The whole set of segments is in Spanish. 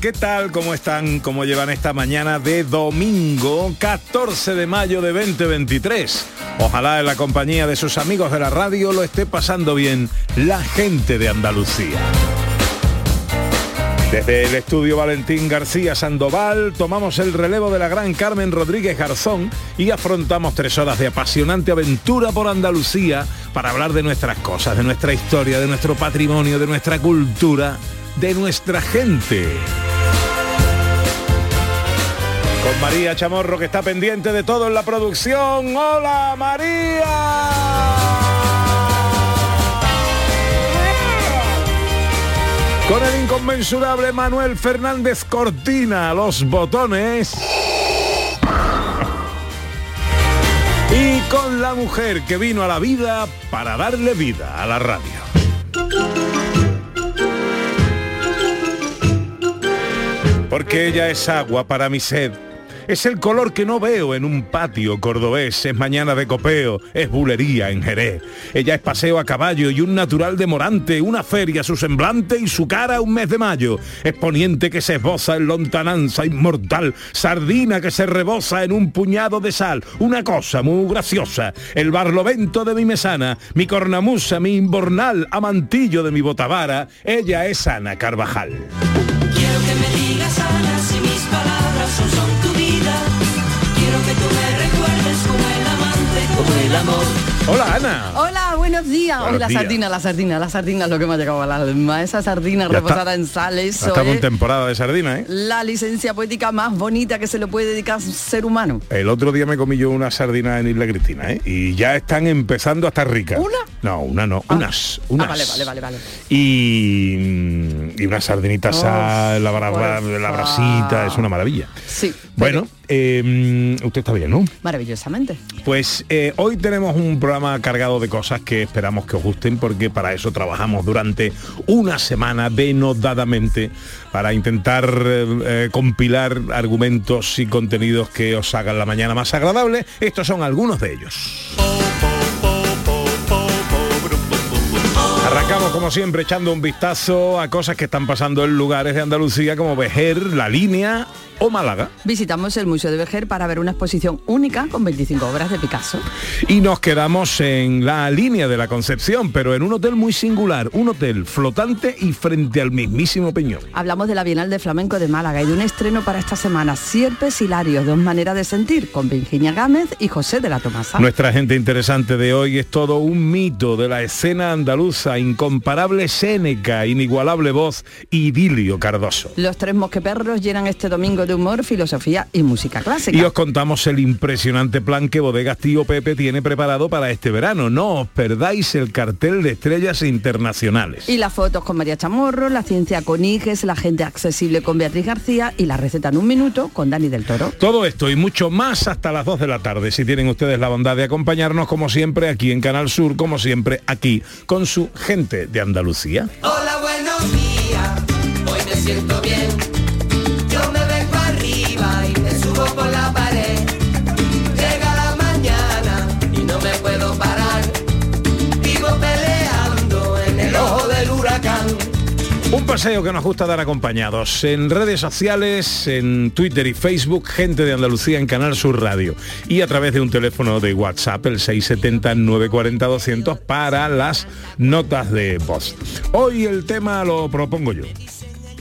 ¿Qué tal? ¿Cómo están? ¿Cómo llevan esta mañana de domingo 14 de mayo de 2023? Ojalá en la compañía de sus amigos de la radio lo esté pasando bien la gente de Andalucía. Desde el estudio Valentín García Sandoval tomamos el relevo de la gran Carmen Rodríguez Garzón y afrontamos tres horas de apasionante aventura por Andalucía para hablar de nuestras cosas, de nuestra historia, de nuestro patrimonio, de nuestra cultura, de nuestra gente. María Chamorro que está pendiente de todo en la producción. ¡Hola María! Con el inconmensurable Manuel Fernández Cortina, los botones. Y con la mujer que vino a la vida para darle vida a la radio. Porque ella es agua para mi sed. Es el color que no veo en un patio cordobés, es mañana de copeo, es bulería en Jerez. Ella es paseo a caballo y un natural de Morante, una feria, su semblante y su cara un mes de mayo. Es poniente que se esboza en lontananza inmortal, sardina que se rebosa en un puñado de sal, una cosa muy graciosa. El barlovento de mi mesana, mi cornamusa, mi imbornal, amantillo de mi botavara, ella es Ana Carvajal. Quiero que me digas si mis palabras el amor. Hola Ana. Hola, buenos días. Buenos Hoy la días. sardina, la sardina, la sardina es lo que me ha llegado al alma. Esa sardina Ya reposada está. en sal, eso Estamos en es temporada de sardina, ¿eh? la licencia poética más bonita que se le puede dedicar a un ser humano. El otro día me comí yo una sardina en Isla Cristina, ¿eh? Y ya están empezando a estar ricas. ¿Una? No, una no, unas, unas. Ah, vale, vale, vale, vale. Y, mm, y una sardinita sal, la, la brasita, es una maravilla. Sí. Bueno, eh, usted está bien, ¿no? Maravillosamente. Pues eh, hoy tenemos un programa cargado de cosas que esperamos que os gusten porque para eso trabajamos durante una semana denodadamente para intentar eh, eh, compilar argumentos y contenidos que os hagan la mañana más agradable. Estos son algunos de ellos. Arrancamos como siempre echando un vistazo a cosas que están pasando en lugares de Andalucía como Vejer, La Línea o Málaga. Visitamos el Museo de Vejer para ver una exposición única con 25 obras de Picasso. Y nos quedamos en la línea de la Concepción, pero en un hotel muy singular, un hotel flotante y frente al mismísimo Peñón. Hablamos de la Bienal de Flamenco de Málaga y de un estreno para esta semana, Sierpes Hilarios, dos maneras de sentir, con Virginia Gámez y José de la Tomasa. Nuestra gente interesante de hoy es todo un mito de la escena andaluza, incomparable Séneca, inigualable voz, Idilio Cardoso. Los tres mosqueperros llenan este domingo de humor, filosofía y música clásica. Y os contamos el impresionante plan que Bodegas Tío Pepe tiene preparado para este verano. No os perdáis el cartel de estrellas internacionales. Y las fotos con María Chamorro, la ciencia con Iges, la gente accesible con Beatriz García y la receta en un minuto con Dani del Toro. Todo esto y mucho más hasta las 2 de la tarde. Si tienen ustedes la bondad de acompañarnos como siempre aquí en Canal Sur, como siempre aquí con su gente de Andalucía. Hola, buenos días. Hoy me siento bien. Un paseo que nos gusta dar acompañados en redes sociales, en Twitter y Facebook, gente de Andalucía en Canal Sur Radio y a través de un teléfono de WhatsApp, el 670-940-200 para las notas de voz. Hoy el tema lo propongo yo.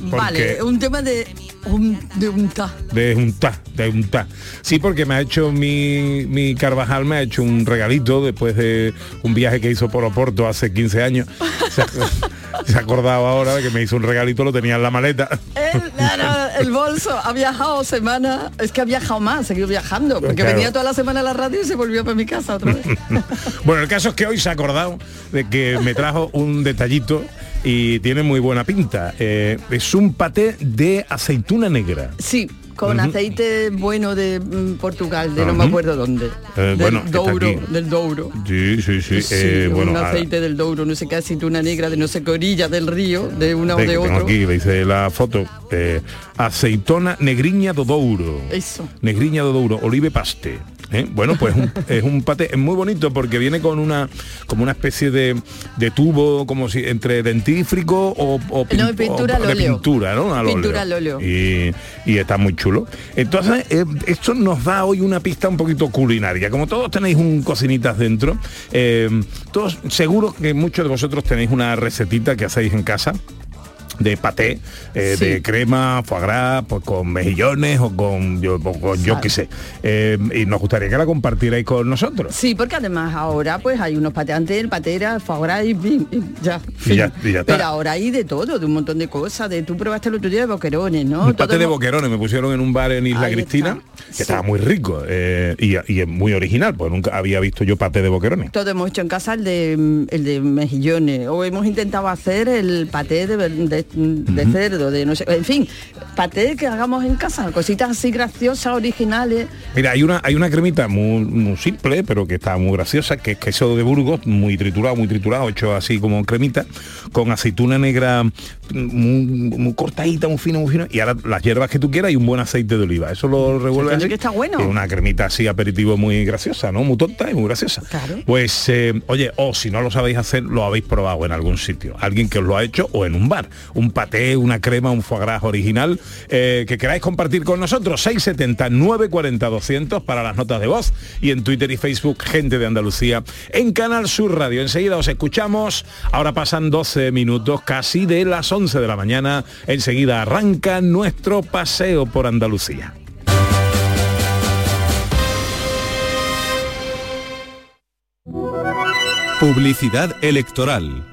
Vale, un tema de Un, de un ta. de un ta, de un ta. Sí, porque me ha hecho mi, mi Carvajal, me ha hecho un regalito después de un viaje que hizo por Oporto hace 15 años. Se ha, se ha acordado ahora de que me hizo un regalito, lo tenía en la maleta. El, bolso ha viajado semana, es que ha viajado más, ha seguido viajando, porque Claro. venía toda la semana a la radio y se volvió para mi casa otra vez. Bueno, el caso es que hoy se ha acordado de que me trajo un detallito y tiene muy buena pinta. Eh, es un paté de aceituna negra. Sí, con aceite bueno de mm, Portugal, de no me acuerdo dónde. Eh, del bueno, está Douro, aquí. del Douro. Sí, sí, sí. Sí, eh, bueno, un aceite del Douro, no sé qué aceituna negra de no sé qué orilla del río, de una o de- de tengo otro. aquí, le hice la foto. eh, aceitona negriña do Douro. Eso. Negriña do Douro, olive paste. ¿eh? Bueno, pues un- es un paté es muy bonito porque viene con una como una especie de, de tubo como si entre dentífrico o, o pin- No, pintura o- al de óleo. pintura, ¿no? Al Pintura al óleo. Y, y está muy chulo. Entonces, eh, esto nos da hoy una pista un poquito culinaria. Como todos tenéis un cocinitas dentro, eh, todos seguro que muchos de vosotros tenéis una recetita que hacéis en casa de paté, eh, Sí. de crema, foie gras, pues con mejillones o con yo, o qué sé. Eh, y nos gustaría que la compartierais con nosotros. Sí, porque además ahora pues hay unos pateantes, patera, foie gras y, fin, y ya. y ya está. Pero ahora hay de todo, de un montón de cosas. De tú probaste el otro día de boquerones, ¿no? Un paté de boquerones me pusieron en un bar en Isla Ahí Cristina, está. que Sí. estaba muy rico eh, y, y es muy original, pues nunca había visto yo paté de boquerones. Todo hemos hecho en casa el de el de mejillones o hemos intentado hacer el paté de, de- de cerdo, de no sé, en fin, paté que hagamos en casa, cositas así graciosas, originales. Mira, hay una, hay una cremita muy, muy simple, pero que está muy graciosa, que es queso de Burgos, muy triturado, muy triturado, hecho así como cremita, con aceituna negra muy, muy cortadita, muy fino, muy fino, y ahora las hierbas que tú quieras y un buen aceite de oliva. Eso lo revuelves así, que está bueno. y una cremita así aperitivo muy graciosa, ¿no? Muy tonta y muy graciosa. Claro. Pues, eh, oye, o si no lo sabéis hacer, lo habéis probado en algún sitio. Alguien que os lo ha hecho o en un bar. Un paté, una crema, un foie gras original eh, que queráis compartir con nosotros. 670 940 200 para las notas de voz y en Twitter y Facebook Gente de Andalucía en Canal Sur Radio. Enseguida os escuchamos. Ahora pasan 12 minutos casi de las 11 de la mañana. Enseguida arranca nuestro paseo por Andalucía. Publicidad electoral.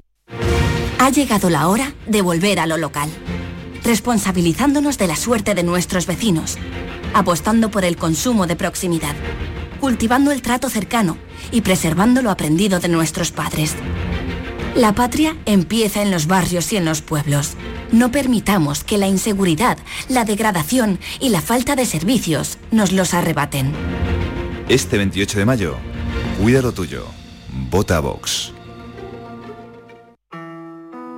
Ha llegado la hora de volver a lo local, responsabilizándonos de la suerte de nuestros vecinos, apostando por el consumo de proximidad, cultivando el trato cercano y preservando lo aprendido de nuestros padres. La patria empieza en los barrios y en los pueblos. No permitamos que la inseguridad, la degradación y la falta de servicios nos los arrebaten. Este 28 de mayo, cuida lo tuyo. Vota Vox.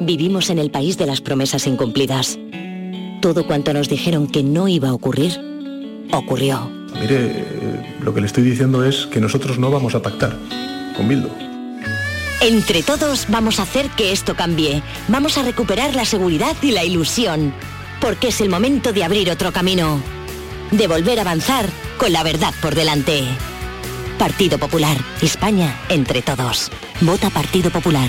Vivimos en el país de las promesas incumplidas. Todo cuanto nos dijeron que no iba a ocurrir, ocurrió. Mire, eh, lo que le estoy diciendo es que nosotros no vamos a pactar con Bildu. Entre todos vamos a hacer que esto cambie. Vamos a recuperar la seguridad y la ilusión. Porque es el momento de abrir otro camino. De volver a avanzar con la verdad por delante. Partido Popular. España entre todos. Vota Partido Popular.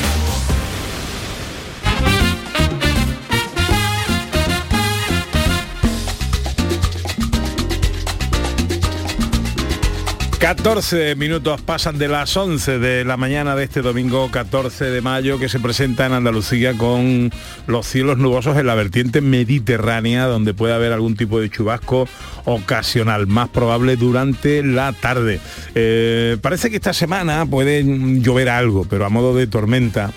...14 minutos pasan de las 11 de la mañana de este domingo 14 de mayo... ...que se presenta en Andalucía con los cielos nubosos en la vertiente mediterránea... ...donde puede haber algún tipo de chubasco ocasional, más probable durante la tarde. Eh, parece que esta semana puede llover algo, pero a modo de tormenta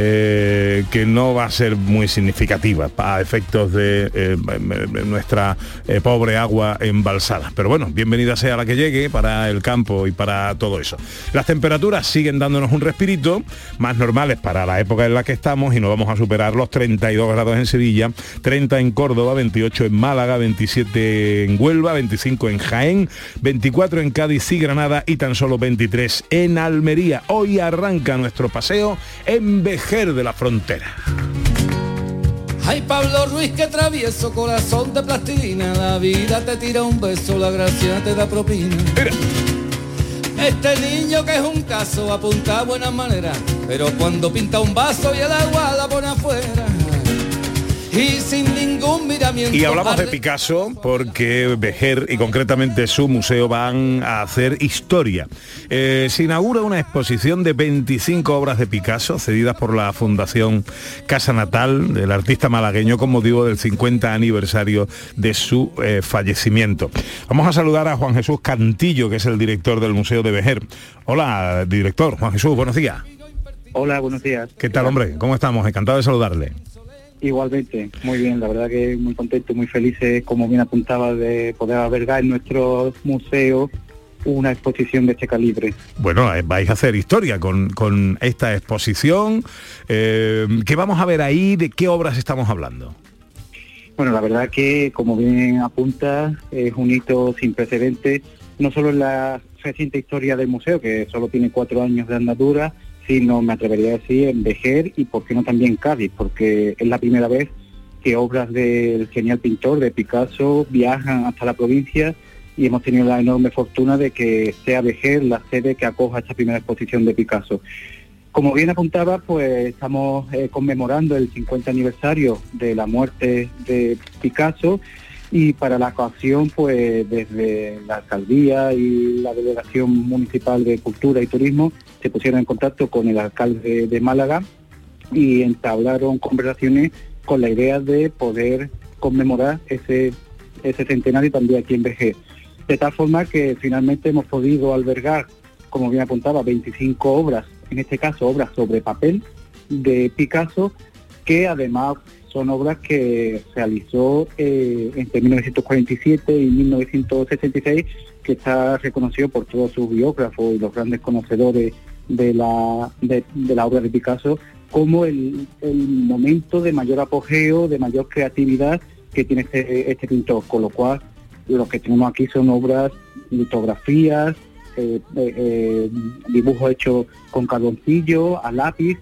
eh, que no va a ser muy significativa a efectos de eh, nuestra eh, pobre agua embalsada. Pero bueno, bienvenida sea la que llegue para el campo y para todo eso. Las temperaturas siguen dándonos un respirito, más normales para la época en la que estamos y no vamos a superar los 32 grados en Sevilla, 30 en Córdoba, 28 en Málaga, 27 en Huelva, 25 en Jaén, 24 en Cádiz y Granada y tan solo 23 en Almería. Hoy arranca nuestro paseo en de la frontera. Ay Pablo Ruiz que travieso, corazón de plastilina, la vida te tira un beso, la gracia te da propina. Este niño que es un caso apunta a buenas maneras, pero cuando pinta un vaso y el agua la pone afuera. Y sin ningún miramiento. Y hablamos de Picasso porque Bejer y concretamente su museo van a hacer historia. Eh, se inaugura una exposición de 25 obras de Picasso cedidas por la Fundación Casa Natal del artista malagueño con motivo del 50 aniversario de su eh, fallecimiento. Vamos a saludar a Juan Jesús Cantillo, que es el director del Museo de Bejer. Hola, director. Juan Jesús, buenos días. Hola, buenos días. ¿Qué tal, hombre? ¿Cómo estamos? Encantado de saludarle. Igualmente, muy bien, la verdad que muy contento, muy felices, como bien apuntaba, de poder albergar en nuestro museo una exposición de este calibre. Bueno, eh, vais a hacer historia con, con esta exposición. Eh, ¿Qué vamos a ver ahí? ¿De qué obras estamos hablando? Bueno, la verdad que, como bien apunta, es un hito sin precedentes, no solo en la reciente historia del museo, que solo tiene cuatro años de andadura, sino me atrevería a decir en Vejer y por qué no también Cádiz, porque es la primera vez que obras del genial pintor de Picasso viajan hasta la provincia y hemos tenido la enorme fortuna de que sea Vejer la sede que acoja esta primera exposición de Picasso. Como bien apuntaba, pues estamos eh, conmemorando el 50 aniversario de la muerte de Picasso y para la ocasión, pues desde la alcaldía y la delegación municipal de cultura y turismo se pusieron en contacto con el alcalde de Málaga y entablaron conversaciones con la idea de poder conmemorar ese, ese centenario también aquí en BG. De tal forma que finalmente hemos podido albergar, como bien apuntaba, 25 obras, en este caso obras sobre papel de Picasso, que además son obras que realizó eh, entre 1947 y 1966, que está reconocido por todos sus biógrafos y los grandes conocedores de la, de, la obra de Picasso como el, momento de mayor apogeo, de mayor creatividad que tiene este, este pintor, con lo cual lo que tenemos aquí son obras, litografías, eh, eh, dibujos hechos con carboncillo, a lápiz,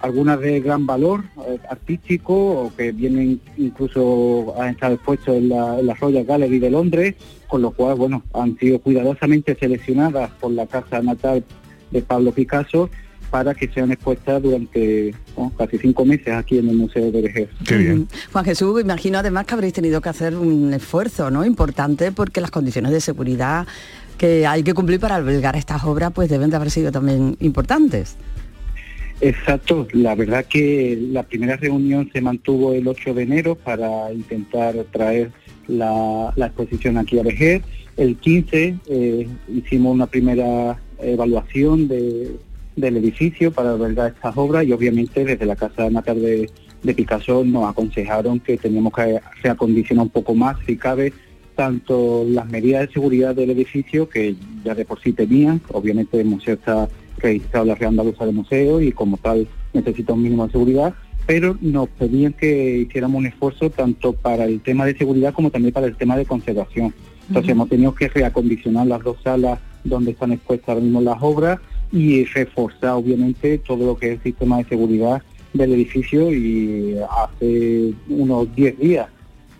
algunas de gran valor eh, artístico o que vienen incluso a estar expuestos en la, en la, Royal Gallery de Londres, con lo cual, bueno, han sido cuidadosamente seleccionadas por la casa natal de Pablo Picasso para que sean expuestas durante casi cinco meses aquí en el Museo de Vejer. Juan Jesús, imagino además que habréis tenido que hacer un esfuerzo ¿no? importante porque las condiciones de seguridad que hay que cumplir para albergar estas obras pues deben de haber sido también importantes. Exacto, la verdad que la primera reunión se mantuvo el 8 de enero para intentar traer la, exposición aquí a Vejer. El 15 eh, hicimos una primera evaluación del edificio para albergar estas obras y obviamente desde la Casa Natal de, de Picasso nos aconsejaron que teníamos que reacondicionar un poco más, si cabe, tanto las medidas de seguridad del edificio, que ya de por sí tenían, obviamente el museo está registrado la Real Andaluza de Museo y como tal necesita un mínimo de seguridad, pero nos pedían que hiciéramos un esfuerzo tanto para el tema de seguridad como también para el tema de conservación. Entonces hemos tenido que reacondicionar las dos salas donde están expuestas ahora mismo las obras y reforzar obviamente todo lo que es el sistema de seguridad del edificio y hace unos 10 días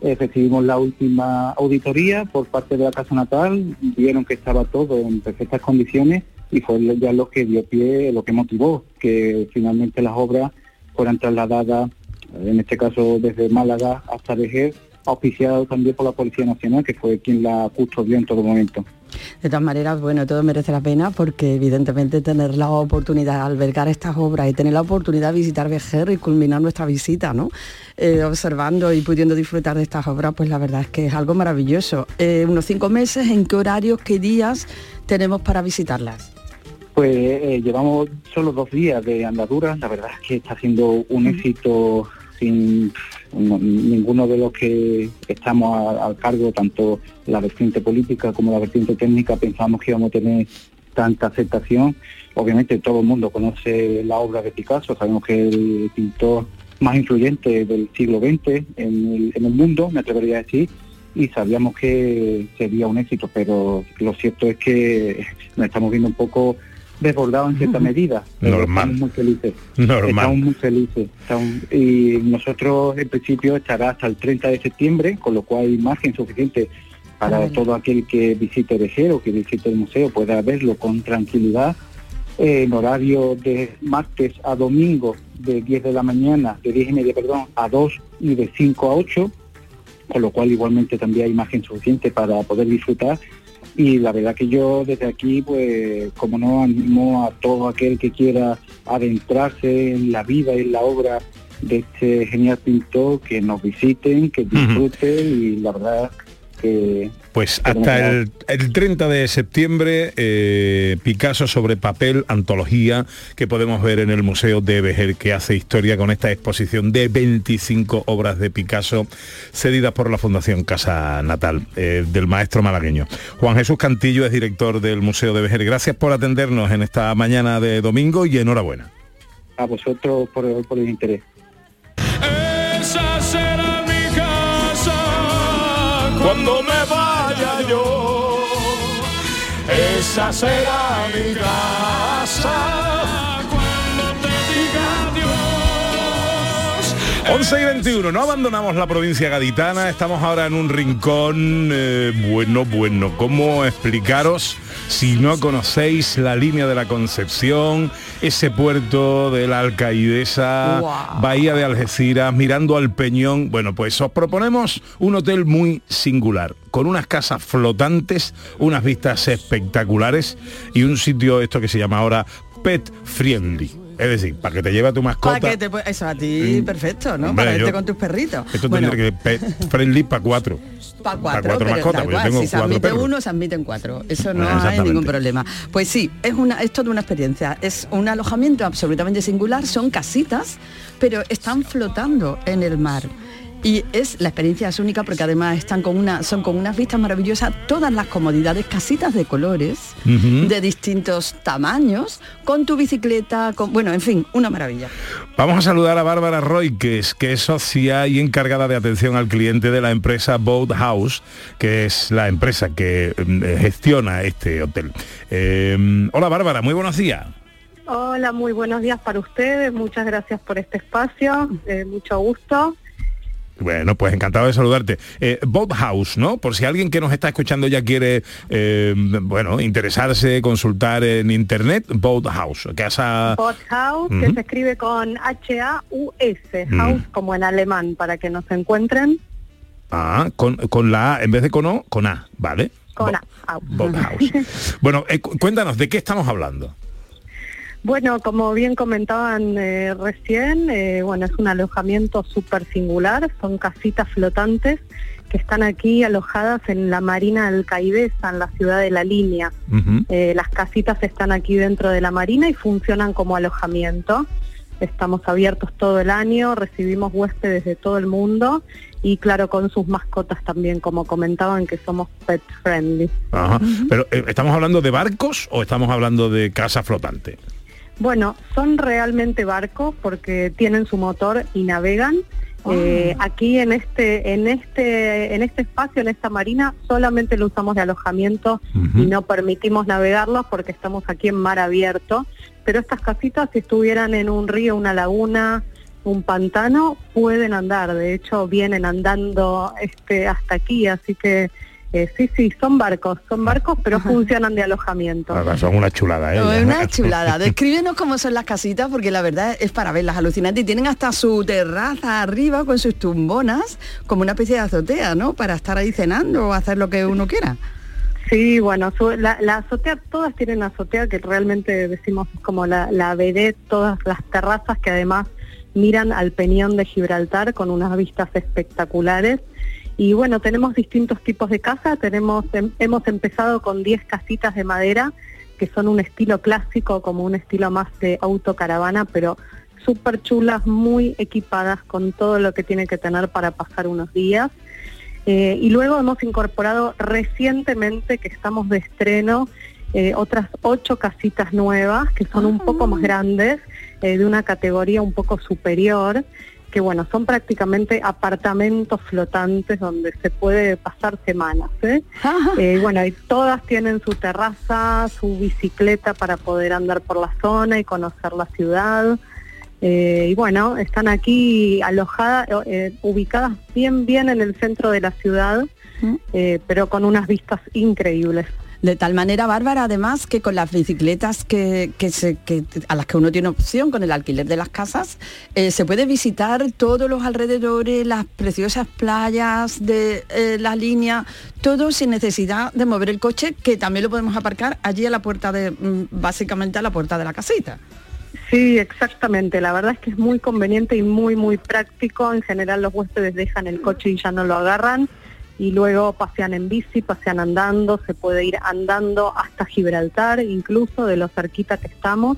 eh, recibimos la última auditoría por parte de la Casa Natal, vieron que estaba todo en perfectas condiciones y fue ya lo que dio pie, lo que motivó que finalmente las obras fueran trasladadas, en este caso desde Málaga hasta Vejer, auspiciado también por la Policía Nacional, que fue quien la custodió en todo momento. De todas maneras, bueno, todo merece la pena porque evidentemente tener la oportunidad de albergar estas obras y tener la oportunidad de visitar Vejer y culminar nuestra visita, ¿no? Eh, observando y pudiendo disfrutar de estas obras, pues la verdad es que es algo maravilloso. Eh, unos cinco meses, ¿en qué horarios, qué días tenemos para visitarlas? Pues eh, llevamos solo dos días de andadura, la verdad es que está siendo un éxito sin no- ninguno de los que estamos al cargo, tanto la vertiente política como la vertiente técnica, pensamos que íbamos a tener tanta aceptación. Obviamente todo el mundo conoce la obra de Picasso, sabemos que es el pintor más influyente del siglo XX en el, en el mundo, me atrevería a decir, y sabíamos que sería un éxito, pero lo cierto es que nos estamos viendo un poco desbordados en cierta medida. Normal. Estamos muy felices. Normal. Estamos muy felices. Estamos- y nosotros en principio estará hasta el 30 de septiembre, con lo cual hay margen suficiente para todo aquel que visite Vejer o que visite el museo pueda verlo con tranquilidad eh, en horario de martes a domingo de 10 de la mañana, de 10 y media, perdón, a 2 y de 5 a 8, con lo cual igualmente también hay margen suficiente para poder disfrutar. Y la verdad que yo desde aquí, pues, como no animo a todo aquel que quiera adentrarse en la vida y en la obra de este genial pintor, que nos visiten, que disfruten y la verdad que Pues hasta el, el 30 de septiembre, eh, Picasso sobre papel, antología, que podemos ver en el Museo de Vejer, que hace historia con esta exposición de 25 obras de Picasso, cedidas por la Fundación Casa Natal, eh, del maestro malagueño. Juan Jesús Cantillo es director del Museo de Vejer. Gracias por atendernos en esta mañana de domingo y enhorabuena. a vosotros por, por el interés. Cuando me vaya yo. Esa será mi casa 11 y 21, no abandonamos la provincia gaditana, estamos ahora en un rincón, eh, bueno, bueno, ¿cómo explicaros si no conocéis la línea de la Concepción, ese puerto de la Alcaidesa. Bahía de Algeciras, mirando al Peñón? Bueno, pues os proponemos un hotel muy singular, con unas casas flotantes, unas vistas espectaculares y un sitio, esto que se llama ahora Pet Friendly. Es decir, para que te lleve a tu mascota. Para que te eso a ti Mm. perfecto, ¿no? Hombre, para irte con tus perritos. Esto Bueno, tendría que friendly para cuatro. para pa' cuatro, cuatro pero mascotas, igual, tengo si se cuatro admite perros. uno, se admiten cuatro. Eso no hay ningún problema. Pues sí, es una, es toda una experiencia. Es un alojamiento absolutamente singular, son casitas, pero están flotando en el mar. Y es la experiencia es única porque además están con una, son con unas vistas maravillosas, todas las comodidades, casitas de colores, de distintos tamaños, con tu bicicleta, con, bueno, en fin, una maravilla. Vamos a saludar a Bárbara Roy, que es, socia y encargada de atención al cliente de la empresa Boat House, que es la empresa que mm, gestiona este hotel. Eh, hola Bárbara, muy buenos días. Hola, muy buenos días para ustedes. Muchas gracias por este espacio. eh, mucho gusto. Bueno, pues encantado de saludarte. Eh, Boat House, ¿no? Por si alguien que nos está escuchando ya quiere, eh, bueno, interesarse, consultar en internet, Boat House, casa... House, que se escribe con H-A-U-S, Mm. House como en alemán, para que nos encuentren Ah, con, con la A, en vez de con O, con A, ¿vale? con A. House. Boat House. Bueno, eh, cu- cuéntanos, ¿de qué estamos hablando? Bueno, como bien comentaban eh, recién, eh, bueno, es un alojamiento súper singular, son casitas flotantes que están aquí alojadas en la Marina Alcaidesa, en la ciudad de La Línea. Eh, las casitas están aquí dentro de la Marina y funcionan como alojamiento. Estamos abiertos todo el año, recibimos huéspedes de todo el mundo y claro, con sus mascotas también, como comentaban, que somos pet friendly. Ajá. Pero, eh, ¿estamos hablando de barcos o estamos hablando de casa flotante? Bueno, son realmente barcos porque tienen su motor y navegan. Eh, aquí en este, en este, en este espacio, en esta marina, solamente lo usamos de alojamiento y no permitimos navegarlos porque estamos aquí en mar abierto. Pero estas casitas, si estuvieran en un río, una laguna, un pantano, pueden andar. De hecho, vienen andando este hasta aquí, así que eh, sí, sí, son barcos, son barcos, pero funcionan de alojamiento. Ah, Son una chulada, ¿eh? No, es una chulada. Descríbenos cómo son las casitas, porque la verdad es para verlas alucinantes. Y tienen hasta su terraza arriba con sus tumbonas, como una especie de azotea, ¿no? Para estar ahí cenando o hacer lo que uno quiera. Sí, bueno, su- la, la azotea, todas tienen azotea que realmente decimos es como la, la vedette, todas las terrazas que además miran al peñón de Gibraltar con unas vistas espectaculares. Y bueno, tenemos distintos tipos de casa, tenemos, em- hemos empezado con 10 casitas de madera que son un estilo clásico, como un estilo más de autocaravana, pero súper chulas, muy equipadas con todo lo que tiene que tener para pasar unos días. Eh, y luego hemos incorporado recientemente, que estamos de estreno, eh, otras ocho casitas nuevas, que son un poco más grandes, eh, de una categoría un poco superior, que bueno, son prácticamente apartamentos flotantes donde se puede pasar semanas. ¿eh? Eh, bueno, y todas tienen su terraza, su bicicleta para poder andar por la zona y conocer la ciudad. Eh, y bueno, están aquí alojadas, eh, ubicadas bien, bien en el centro de la ciudad, eh, pero con unas vistas increíbles. De tal manera, Bárbara, además, que con las bicicletas que, que se, que- a las que uno tiene opción con el alquiler de las casas, eh, se puede visitar todos los alrededores, las preciosas playas de eh, la línea, todo sin necesidad de mover el coche, que también lo podemos aparcar allí a la puerta de, mm, básicamente a la puerta de la casita. Sí, exactamente. La verdad es que es muy conveniente y muy, muy práctico. En general los huéspedes dejan el coche y ya no lo agarran y luego pasean en bici, pasean andando, se puede ir andando hasta Gibraltar, incluso de lo cerquita que estamos,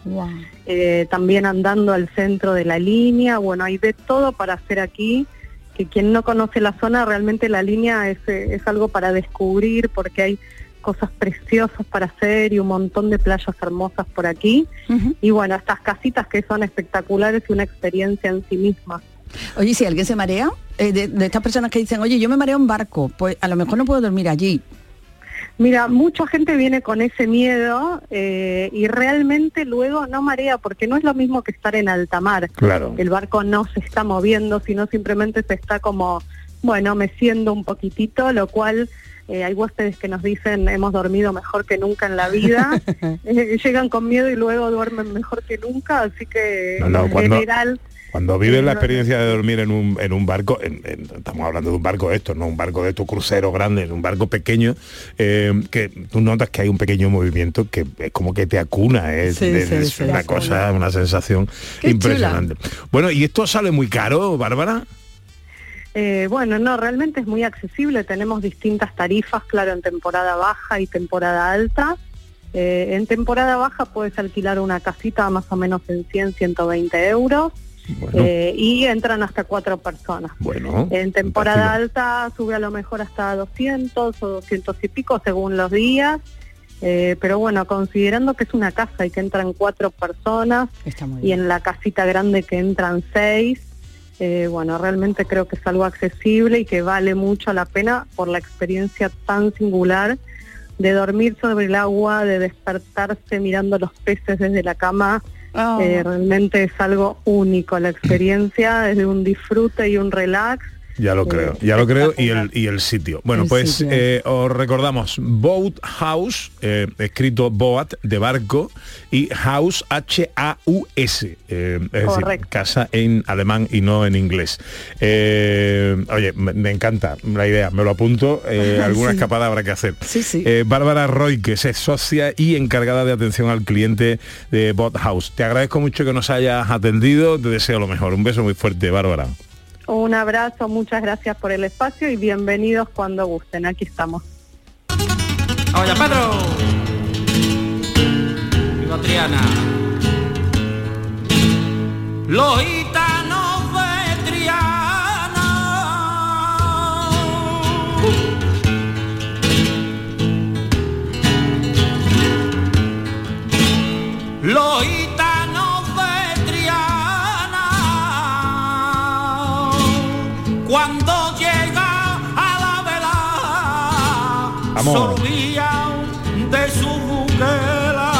Eh, también andando al centro de la línea. Bueno, hay de todo para hacer aquí. Que quien no conoce la zona, realmente la línea es, eh, es algo para descubrir porque hay cosas preciosas para hacer y un montón de playas hermosas por aquí. Y bueno, estas casitas que son espectaculares y una experiencia en sí misma. Oye, si alguien se marea, eh, de, de estas personas que dicen, oye, yo me mareo en barco, pues a lo mejor no puedo dormir allí. Mira, mucha gente viene con ese miedo eh, y realmente luego no marea porque no es lo mismo que estar en alta mar. Claro. El barco no se está moviendo, sino simplemente se está como, bueno, meciendo un poquitito, lo cual eh, hay huéspedes que nos dicen hemos dormido mejor que nunca en la vida. Eh, llegan con miedo y luego duermen mejor que nunca, así que No, no, en cuando- general... Cuando vives la experiencia de dormir en un, en un barco, en- en- estamos hablando de un barco de estos, no un barco de tu crucero grande, en un barco pequeño, eh, que tú notas que hay un pequeño movimiento que es como que te acuna, es, Sí, es- sí, es sí, una cosa, una sensación Qué impresionante. Bueno, ¿y esto sale muy caro, Bárbara? Eh, bueno, no, realmente es muy accesible. Tenemos distintas tarifas, claro, en temporada baja y temporada alta. Eh, en temporada baja puedes alquilar una casita más o menos en 100, 120 euros. Eh, y entran hasta cuatro personas. Bueno, En temporada alta sube a lo mejor hasta 200 o 200 y pico según los días. Eh, pero bueno, considerando que es una casa y que entran cuatro personas y en la casita grande que entran seis, eh, bueno, realmente creo que es algo accesible y que vale mucho la pena por la experiencia tan singular de dormir sobre el agua, de despertarse mirando los peces desde la cama. Oh. Eh, realmente es algo único la experiencia, es de un disfrute y un relax. Ya lo creo, ya lo creo y el, y el sitio. Bueno, El pues sitio. eh, os recordamos Boat House, eh, escrito Boat de barco y House H-A-U-S, eh, es decir, casa en alemán y no en inglés. Oye, me, me encanta la idea, me lo apunto, alguna Sí. escapada habrá que hacer. Eh, Bárbara Roy, que es socia y encargada de atención al cliente de Boat House. Te agradezco mucho que nos hayas atendido, te deseo lo mejor. Un beso muy fuerte, Bárbara. Un abrazo, muchas gracias por el espacio y bienvenidos cuando gusten. Aquí estamos. Oye, Pedro. Absorbían de su buquela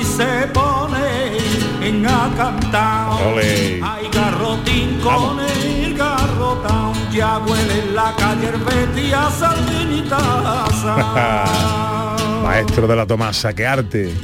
y se ponen a cantar. Ole. Hay garrotín con el garrotán, ya huele en la calle el Betty a sardinitaza. Maestro de la Tomasa, qué arte.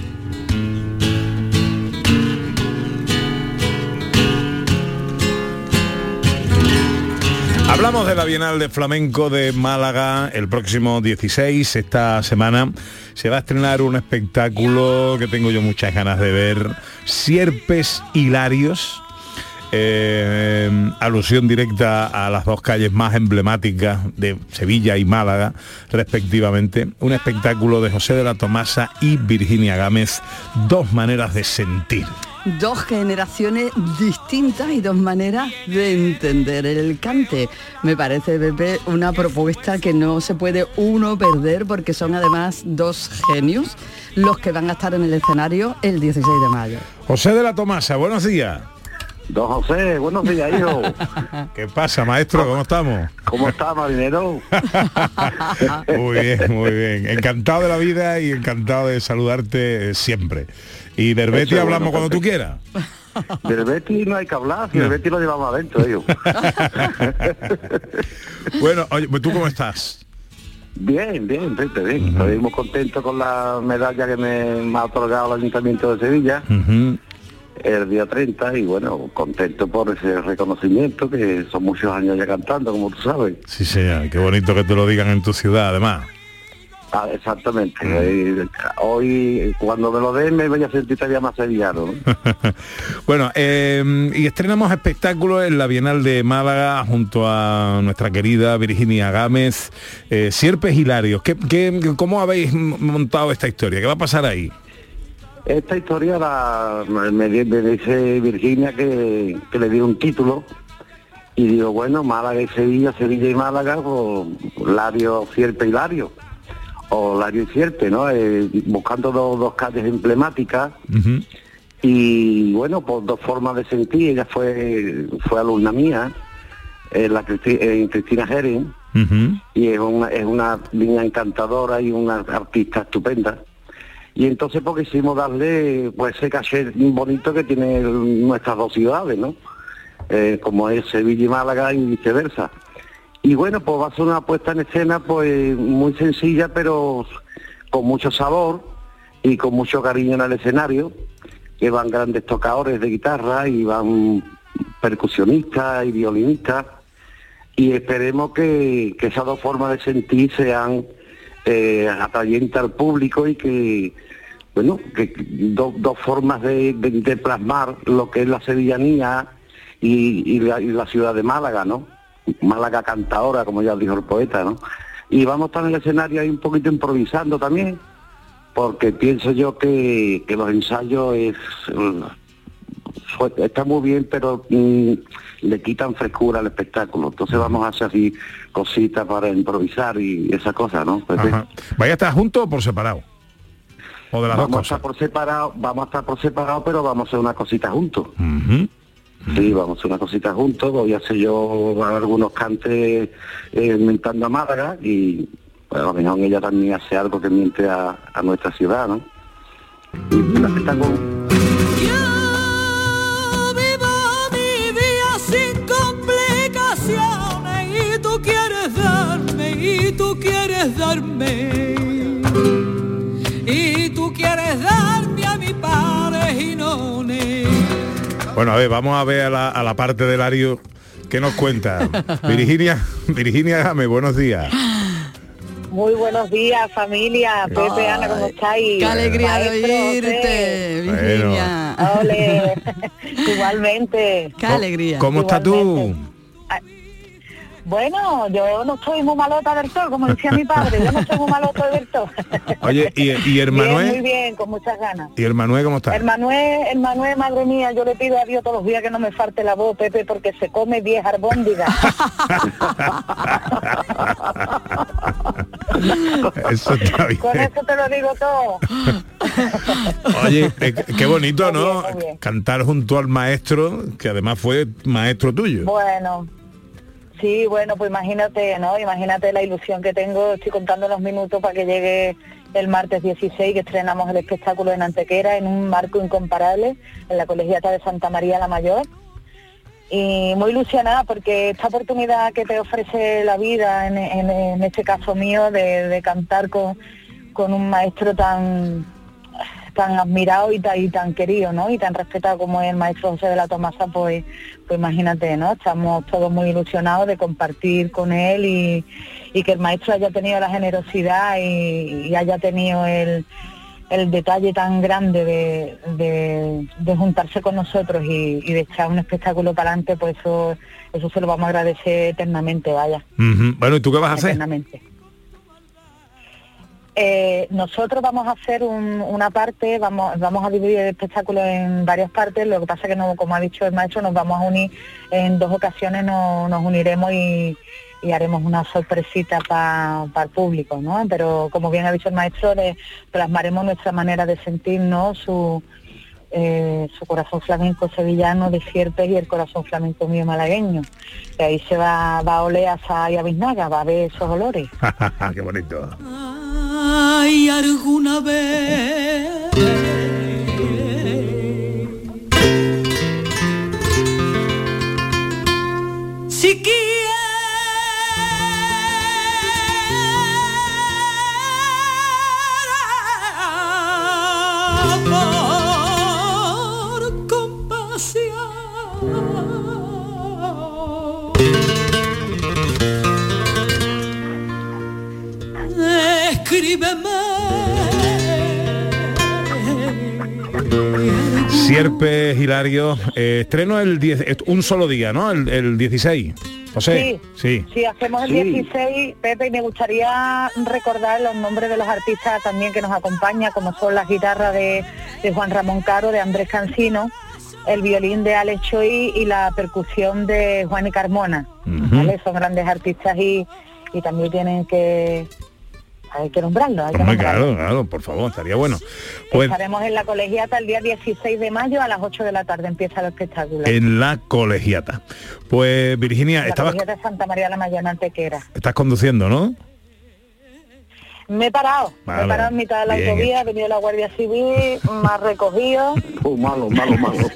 Hablamos de la Bienal de Flamenco de Málaga el próximo 16. Esta semana se va a estrenar un espectáculo que tengo yo muchas ganas de ver. Sierpes Hilarios. eh, alusión directa a las dos calles más emblemáticas de Sevilla y Málaga, respectivamente. Un espectáculo de José de la Tomasa y Virginia Gámez. Dos maneras de sentir. Dos generaciones distintas y dos maneras de entender el cante. Me parece, Pepe, una propuesta que no se puede uno perder porque son además dos genios los que van a estar en el escenario el 16 de mayo. José de la Tomasa, buenos días. Don José, buenos días, hijo. ¿Qué pasa, maestro? ¿Cómo estamos? ¿Cómo está, marinero? Muy bien, muy bien. Encantado de la vida y encantado de saludarte siempre. Y del Eso, hablamos bueno, cuando tú quieras. Del no hay que hablar, si Betty lo llevamos adentro, ellos. Bueno, oye, pues, ¿tú cómo estás? Bien, bien, Pepe, bien. Estoy muy contento con la medalla que me, me ha otorgado el Ayuntamiento de Sevilla el día 30 y bueno, contento por ese reconocimiento que son muchos años ya cantando, como tú sabes. Sí, señor, qué bonito que te lo digan en tu ciudad, además. Ah, exactamente. Eh, Hoy, cuando me lo den, me voy a sentir todavía más sevillano. ¿no? Bueno, eh, y estrenamos espectáculos en la Bienal de Málaga junto a nuestra querida Virginia Gámez. Eh, Sierpes Hilarios, ¿Qué, qué, ¿cómo habéis montado esta historia? ¿Qué va a pasar ahí? Esta historia la, me, me dice Virginia que, que le dio un título y digo, bueno, Málaga y Sevilla, Sevilla y Málaga, pues Lario, Sierpe y Lario, o Lario y Sierpe, ¿no? Eh, buscando dos, dos calles emblemáticas y bueno, pues dos formas de sentir, ella fue, fue alumna mía, en la Cristi- en Cristina Jeren, y es una, es una niña encantadora y una artista estupenda. Y entonces porque quisimos darle pues ese caché bonito que tiene nuestras dos ciudades, ¿no? Eh, como es Sevilla y Málaga y viceversa. Y bueno, pues va a ser una puesta en escena pues muy sencilla pero con mucho sabor y con mucho cariño en el escenario, que van grandes tocadores de guitarra y van percusionistas y violinistas y esperemos que, que esas dos formas de sentir sean eh, atrayentes al público y que, bueno, que do- dos formas de, de- plasmar lo que es la sevillanía y, y la, y la ciudad de Málaga, ¿no? Málaga canta ahora, como ya dijo el poeta, ¿no? Y vamos a estar en el escenario ahí un poquito improvisando también, porque pienso yo que, que los ensayos es está muy bien, pero mm, le quitan frescura al espectáculo. Entonces vamos a hacer así cositas para improvisar y esa cosa, ¿no? Ajá. ¿Vaya a estar juntos o por separado? ¿O de las vamos dos a estar cosas? por separado, vamos a estar por separado, pero vamos a hacer una cosita juntos. Sí, vamos a hacer una cosita juntos. Voy a hacer yo algunos cantes eh, mentando a Málaga y bueno, a lo mejor ella también hace algo que miente a, a nuestra ciudad, ¿no? Y el espectáculo vivo mi vida sin complicaciones y tú quieres darme y tú quieres darme y tú quieres darme a mi padre y no Bueno, a ver, vamos a ver a la, a la parte del Ario que nos cuenta. Virginia, Virginia Gámez, buenos días. Muy buenos días, familia. Pepe, Ana, ¿cómo estáis? Qué alegría de oírte. Virginia. Ole. Igualmente. Qué alegría. ¿Cómo estás tú? Bueno, yo no estoy muy malota del todo, como decía mi padre. Yo no estoy muy malota del todo. Oye, ¿y, y el Bien, muy Manuel? bien, con muchas ganas. ¿Y el Manuel cómo está? El Manuel, el Manuel, madre mía, yo le pido a Dios todos los días que no me falte la voz, Pepe, porque se come 10 albóndigas. Eso está bien. Con eso te lo digo todo. Oye, eh, qué bonito, Muy ¿no? bien, muy bien. Cantar junto al maestro, que además fue maestro tuyo. Bueno, Sí, bueno, pues imagínate, ¿no? Imagínate la ilusión que tengo. Estoy contando los minutos para que llegue el martes 16, que estrenamos el espectáculo en Antequera en un marco incomparable en la Colegiata de Santa María la Mayor. Y muy ilusionada porque esta oportunidad que te ofrece la vida, en, en- este caso mío, de, de cantar con, con un maestro tan tan admirado y tan, y tan querido, ¿no? Y tan respetado como es el maestro José de la Tomasa, pues, pues imagínate, ¿no? Estamos todos muy ilusionados de compartir con él y, y que el maestro haya tenido la generosidad y, y haya tenido el, el detalle tan grande de, de- de juntarse con nosotros y, y de echar un espectáculo para adelante, pues eso, eso se lo vamos a agradecer eternamente, vaya. Bueno, ¿y tú qué vas a hacer? Eternamente. Eh, nosotros vamos a hacer un- una parte, vamos, vamos a dividir el espectáculo en varias partes, lo que pasa que no, como ha dicho el maestro, nos vamos a unir en dos ocasiones, no- nos uniremos y, y haremos una sorpresita para el público, ¿no? Pero como bien ha dicho el maestro, le plasmaremos nuestra manera de sentirnos, su, eh, su corazón flamenco sevillano de Sierpes y el corazón flamenco mío malagueño. Y ahí se va, va a oler a Sa y a Biznaga, va a ver esos olores. qué bonito. Ay, alguna vez. Si quieres escríbeme Sierpes Hilario, eh, estreno el 10, eh, un solo día, ¿no? El, el 16. José. Sí. Sí, hacemos el Sí. 16, Pepe, y me gustaría recordar los nombres de los artistas también que nos acompañan, como son las guitarras de, de Juan Ramón Caro, de Andrés Cancino, el violín de Alex Choi y la percusión de Juan y Carmona. ¿vale? Son grandes artistas y, y también tienen que... Hay que nombrarlos, hay que Hombre, nombrarlos. claro, claro, por favor, estaría bueno. Pues Estaremos en la colegiata el día 16 de mayo a las 8 de la tarde, empieza el espectáculo. en la colegiata. Pues Virginia, la estabas, colegiata de Santa María la Mayor en Antequera. estás conduciendo, ¿no? Me he parado, me he parado en mitad de la bien autovía, ha venido la Guardia Civil, me ha recogido. Oh, malo, malo, malo.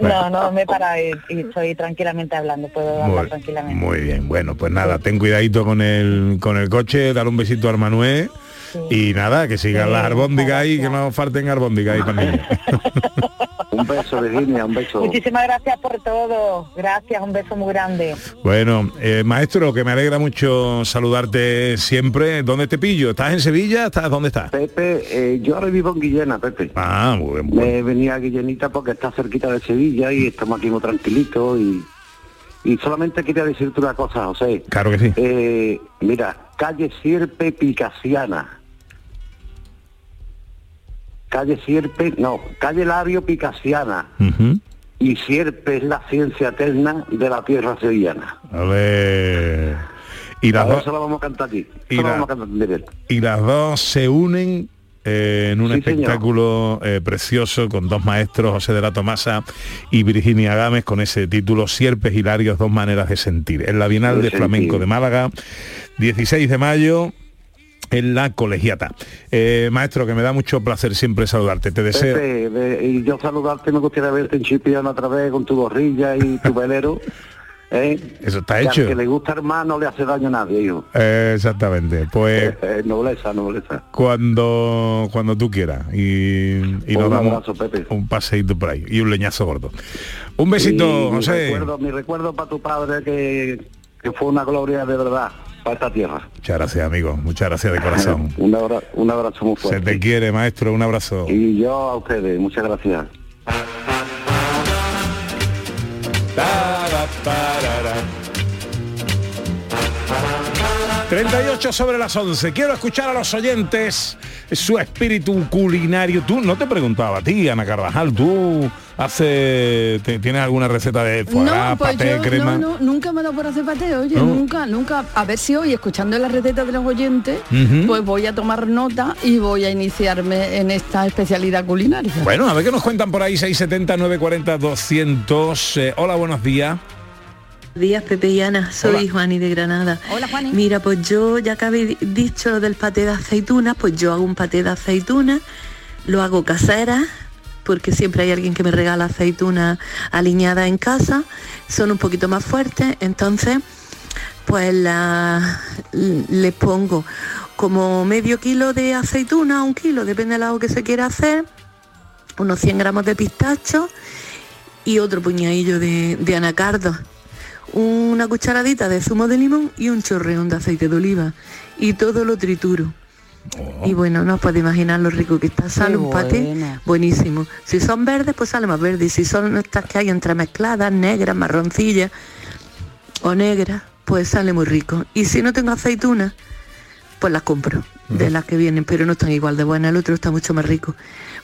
No, no, me he parado y, y estoy tranquilamente hablando, puedo hablar Muy, tranquilamente. muy bien, bueno, pues nada, ten cuidadito con el con el coche, dar un besito al Manuel y nada, que sigan Sí, las albóndigas ahí, que no falten albóndigas ahí para niños. Un beso, Virginia, un beso. Muchísimas gracias por todo, gracias, un beso muy grande. Bueno, eh, maestro, que me alegra mucho saludarte siempre. ¿Dónde te pillo? ¿Estás en Sevilla? ¿Estás dónde estás? Pepe, eh, yo ahora vivo en Guillena, Pepe. Ah, muy bien. Me venía a Guillenita porque está cerquita de Sevilla y estamos aquí muy tranquilitos y, y solamente quería decirte una cosa, José. Claro que sí. Eh, mira, calle Sierpe Picasiana. Calle Sierpe, no, calle Lario Picasiana. Y Sierpe es la ciencia eterna de la tierra sevillana. A ver. Y las, dos, vamos a cantar aquí. y la- vamos a cantar y las dos se unen eh, en un Sí, espectáculo eh, precioso con dos maestros, José de la Tomasa y Virginia Gámez, con ese título Sierpes Hilarios, dos maneras de sentir. En la Bienal De de Flamenco de Málaga, 16 de mayo, en la colegiata. Eh, maestro, que me da mucho placer siempre saludarte. Te deseo. Pepe, de- y yo saludarte, me gustaría verte en Chipiona otra vez con tu gorrilla y tu velero. ¿eh? Eso está Que al hecho. que le gusta el mar no le hace daño a nadie, hijo. Eh, exactamente. Pues Eh, nobleza, nobleza. cuando cuando tú quieras y, y nos Un damos abrazo, Pepe. un paseíto por ahí y un leñazo gordo. Un besito, Y mi José. recuerdo, mi recuerdo para tu padre que, que fue una gloria de verdad para esta tierra. Muchas gracias, amigo. Muchas gracias de corazón. Un, abra- un abrazo muy Se fuerte. te quiere, maestro. Un abrazo. Y yo a ustedes, muchas gracias. 38 sobre las 11. Quiero escuchar a los oyentes su espíritu culinario. Tú no te preguntaba a ti, Ana Carvajal, tú hace tienes alguna receta de foie No, pues paté, yo crema. no, no, nunca me ha dado por hacer paté, oye, No. nunca, nunca. A ver si hoy, escuchando la receta de los oyentes, pues voy a tomar nota y voy a iniciarme en esta especialidad culinaria. Bueno, a ver qué nos cuentan por ahí 670 940 200. Eh, hola, buenos días. Días Pepe y Ana, soy Hola. Juani de Granada. Hola, Juani. Mira, pues yo ya que habéis dicho lo del paté de aceitunas, pues yo hago un paté de aceitunas, lo hago casera, porque siempre hay alguien que me regala aceitunas aliñadas en casa, son un poquito más fuertes, entonces pues la, le pongo como medio kilo de aceituna, un kilo, depende del lado que se quiera hacer, unos 100 gramos de pistacho y otro puñadillo de, de anacardo, una cucharadita de zumo de limón y un chorreón de aceite de oliva y todo lo trituro. Y bueno, no os podéis imaginar lo rico que está. Sale un paté buenísimo. Si son verdes, pues sale más verde. Y si son estas que hay entremezcladas, negras, marroncillas o negras, pues sale muy rico. Y si no tengo aceitunas, pues las compro de las que vienen, pero no están igual de buenas. El otro está mucho más rico.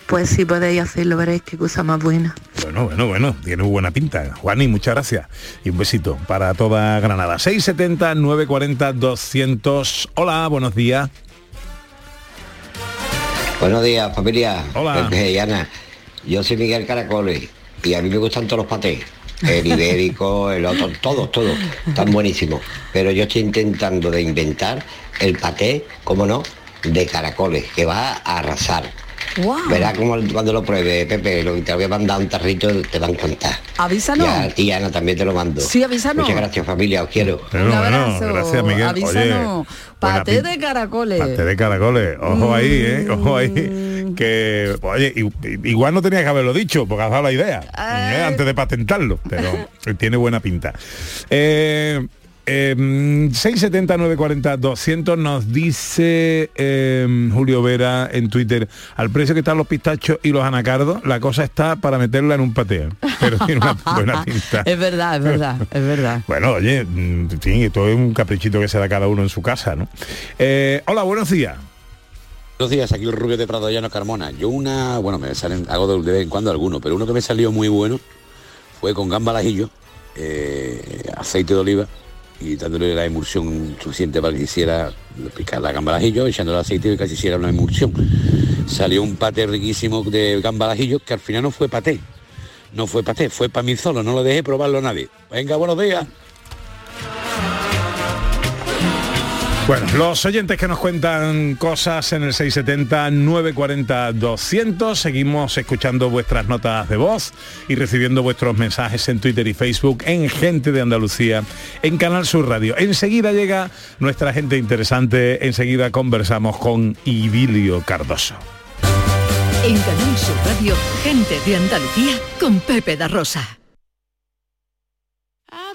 Pues si podéis hacerlo, veréis qué cosa más buena. Bueno, bueno, bueno, tiene buena pinta. Juani, muchas gracias. Y un besito para toda Granada. 670 940 200. Hola, buenos días. Buenos días, familia. Hola. Pepe y Ana. Yo soy Miguel Caracoles y a mí me gustan todos los patés. El ibérico, el otro, todos, todos. Están buenísimos. Pero yo estoy intentando de inventar el paté, como no, de caracoles, que va a arrasar. Guau. Verás como cuando lo pruebe, Pepe, lo que te voy a mandar un tarrito, te va a encantar. Avísanos. Y a ti, Ana, también te lo mando. Sí, avísanos. Muchas gracias, familia, os quiero. Bueno, bueno, gracias, Miguel. Avísanos. Oye, Paté de caracoles. Paté de caracoles. Ojo ahí, ¿eh? Ojo Mm. ahí. Que, oye, igual no tenía que haberlo dicho, porque has dado la idea, ¿eh? antes de patentarlo, pero tiene buena pinta. Eh, eh, 670 940 200 nos dice eh, Julio Vera en Twitter al precio que están los pistachos y los anacardos la cosa está para meterla en un pateo pero tiene una buena pinta Es verdad, es verdad, es verdad. bueno, oye, mm, en fin, esto es un caprichito que se da cada uno en su casa, ¿no? Eh, hola, buenos días. Buenos días, aquí el rubio de Prado Llano Carmona. Yo una, bueno, me salen, hago de, vez en cuando alguno, pero uno que me salió muy bueno fue con gamba al eh, aceite de oliva y dándole la emulsión suficiente para que hiciera picar la gamba al ajillo, echándole aceite y casi hiciera una emulsión. Salió un paté riquísimo de gamba que al final no fue paté. No fue paté, fue para mí solo, no lo dejé probarlo a nadie. Venga, buenos días. Bueno, los oyentes que nos cuentan cosas en el 670 940 200, seguimos escuchando vuestras notas de voz y recibiendo vuestros mensajes en Twitter y Facebook en Gente de Andalucía, en Canal Sur Radio. Enseguida llega nuestra gente interesante, enseguida conversamos con Idilio Cardoso. En Canal Sur Radio, gente de Andalucía con Pepe da Rosa.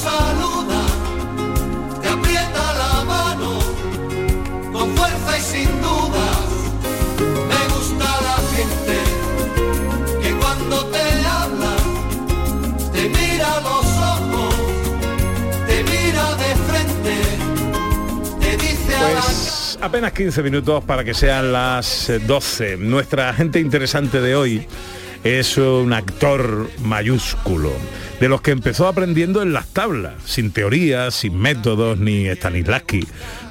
Saluda te aprieta la mano con fuerza y sin dudas. Me gusta la gente que cuando te habla te mira a los ojos, te mira de frente, te dice a la Pues apenas 15 minutos para que sean las eh, 12. Nuestra gente interesante de hoy es un actor mayúsculo, de los que empezó aprendiendo en las tablas, sin teorías, sin métodos ni Stanislavski.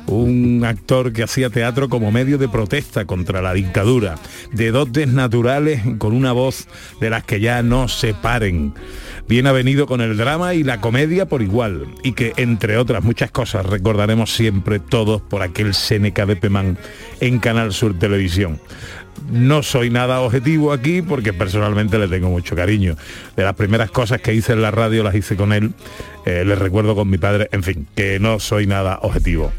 Un actor que hacía teatro como medio de protesta contra la dictadura, de dotes naturales con una voz de las que ya no se paren. Bien avenido con el drama y la comedia por igual, y que entre otras muchas cosas recordaremos siempre todos por aquel Seneca de Pemán en Canal Sur Televisión. No soy nada objetivo aquí porque personalmente le tengo mucho cariño. De las primeras cosas que hice en la radio las hice con él, eh, les recuerdo con mi padre, en fin, que no soy nada objetivo.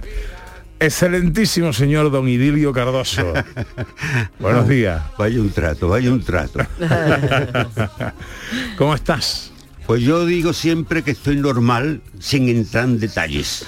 Excelentísimo señor don Idilio Cardoso. Buenos días. Vaya un trato, vaya un trato. ¿Cómo estás? Pues yo digo siempre que estoy normal sin entrar en detalles.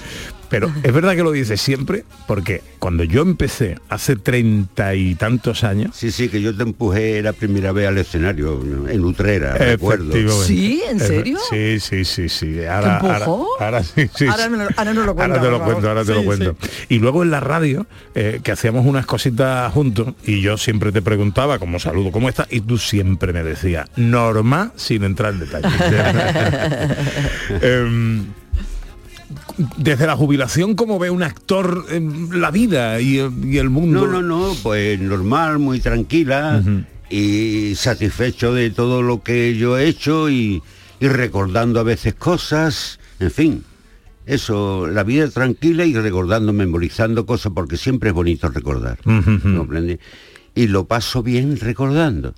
Pero es verdad que lo dices siempre, porque cuando yo empecé hace treinta y tantos años... Sí, sí, que yo te empujé la primera vez al escenario en Utrera, recuerdo. ¿Sí? ¿En serio? Sí, sí, sí, sí. Ahora, ¿Te ahora, empujó? ahora sí, sí, Ahora, sí. me lo- ahora no lo cuenta, Ahora te lo cuento, ahora te lo Sí, cuento. Y luego en la radio, eh, que hacíamos unas cositas juntos, y yo siempre te preguntaba, como saludo, ¿cómo estás? Y tú siempre me decías, normal sin entrar en detalles. Em, desde la jubilación, ¿cómo ve un actor em, la vida y, y el mundo? No, no, no, pues normal, muy tranquila y satisfecho de todo lo que yo he hecho y, y recordando a veces cosas, en fin. Eso, la vida tranquila y recordando, memorizando cosas, porque siempre es bonito recordar. ¿comprende? Y lo paso bien recordando.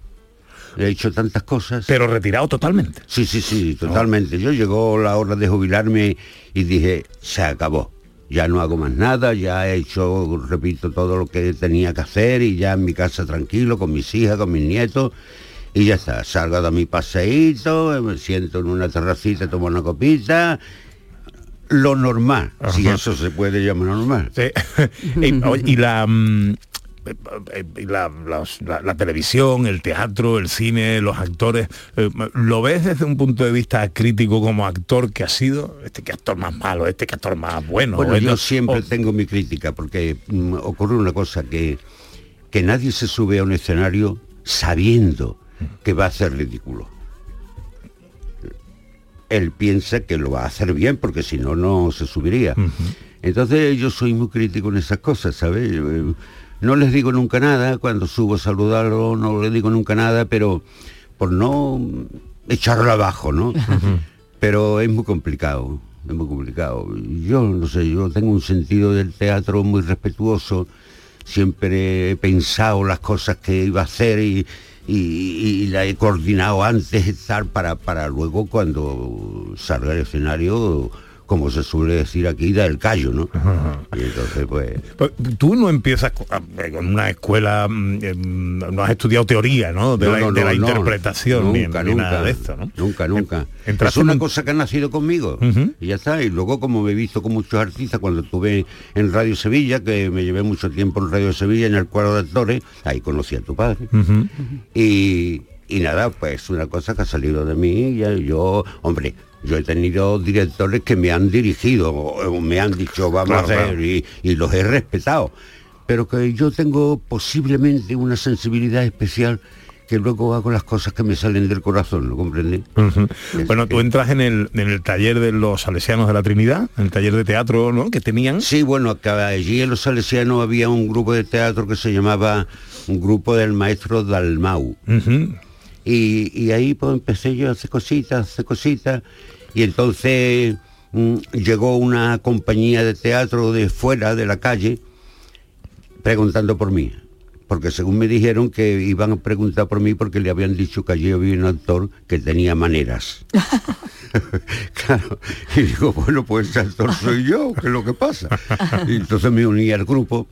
He hecho tantas cosas. Pero retirado totalmente. Sí, sí, sí, totalmente. Yo llegó la hora de jubilarme y dije, se acabó. Ya no hago más nada, ya he hecho, repito, todo lo que tenía que hacer y ya en mi casa tranquilo, con mis hijas, con mis nietos. Y ya está, salgo de mi paseíto, me siento en una terracita, tomo una copita. Lo normal, si eso se puede llamar normal. Sí. y, la, mm, la, los- la- la televisión, el teatro, el cine, los actores, eh, ¿lo ves desde un punto de vista crítico como actor que ha sido? Este que actor más malo, este que actor más bueno. Bueno, yo siempre o- tengo mi crítica porque mm, ocurre una cosa que, que nadie se sube a un escenario sabiendo que va a hacer ridículo. Él piensa que lo va a hacer bien porque si no, no se subiría. Entonces yo soy muy crítico en esas cosas, ¿sabes? No les digo nunca nada, cuando subo a saludarlo no les digo nunca nada, pero por no echarlo abajo, ¿no? pero es muy complicado, es muy complicado. Yo no sé, yo tengo un sentido del teatro muy respetuoso, siempre he pensado las cosas que iba a hacer y, y, y la he coordinado antes estar para, para luego cuando salga al escenario, como se suele decir aquí, da el callo, ¿no? Y entonces pues... Tú no empiezas con una escuela, mm, no has estudiado teoría, ¿no? De No, la, no, de no, la no. interpretación ni- Nunca, ni, nunca, nada de esto, ¿no? Nunca, nunca. es una en cosa que ha nacido conmigo. Y ya está. Y luego como me he visto con muchos artistas cuando estuve en Radio Sevilla, que me llevé mucho tiempo en Radio Sevilla, en el cuadro de actores, ahí conocí a tu padre. Y, y nada, pues una cosa que ha salido de mí, ya yo, hombre, yo he tenido directores que me han dirigido, me han dicho vamos Claro, a hacer, claro. y, y los he respetado. Pero que yo tengo posiblemente una sensibilidad especial que luego hago las cosas que me salen del corazón, ¿lo comprende? Ujú. Bueno, tú entras en el, en el taller de los salesianos de la Trinidad, en el taller de teatro, ¿no? Que tenían. Sí, bueno, acá allí en los salesianos había un grupo de teatro que se llamaba un grupo del maestro Dalmau. y, y ahí pues empecé yo a hacer cositas, a hacer cositas. Y entonces mm, llegó una compañía de teatro de fuera, de la calle, preguntando por mí. porque según me dijeron que iban a preguntar por mí porque le habían dicho que allí había un actor que tenía maneras. claro, y digo, bueno, pues ese actor soy yo, que es lo que pasa. Y entonces me uní al grupo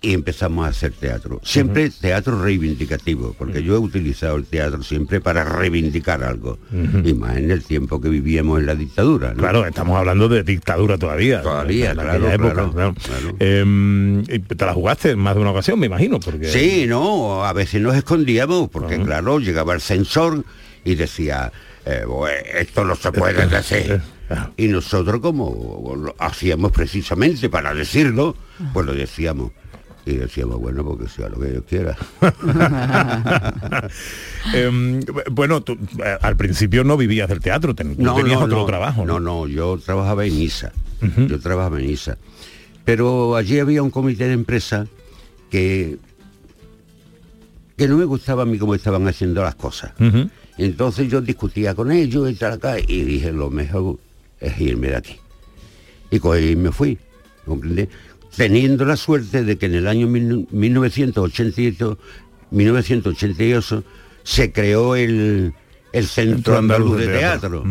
y empezamos a hacer teatro. Siempre teatro reivindicativo, porque yo he utilizado el teatro siempre para reivindicar algo. Y más en el tiempo que vivíamos en la dictadura. ¿no? Claro, estamos hablando de dictadura todavía. Todavía, en claro, época, claro. Em, te la jugaste en más de una ocasión, me imagino, porque... Sí, no, a veces nos escondíamos, porque claro, llegaba el censor y decía, eh, "Bue- esto no se puede decir. Y nosotros como lo hacíamos precisamente para decirlo, pues lo decíamos. Y decíamos, bueno, porque sea lo que Dios quiera. Em, bueno, tú eh, al principio no vivías del teatro, ten- tú tenías otro no, trabajo. No, no, yo trabajaba en ISA. Yo trabajaba en ISA. Pero allí había un comité de empresa que, que no me gustaba a mí cómo estaban haciendo las cosas. Entonces yo discutía con ellos y tal acá y dije, lo mejor es irme de aquí. Y cogí y me fui, ¿comprende? Teniendo la suerte de que en el año mil- 1988, 1988 se creó el, el Centro Andaluz de Teatro.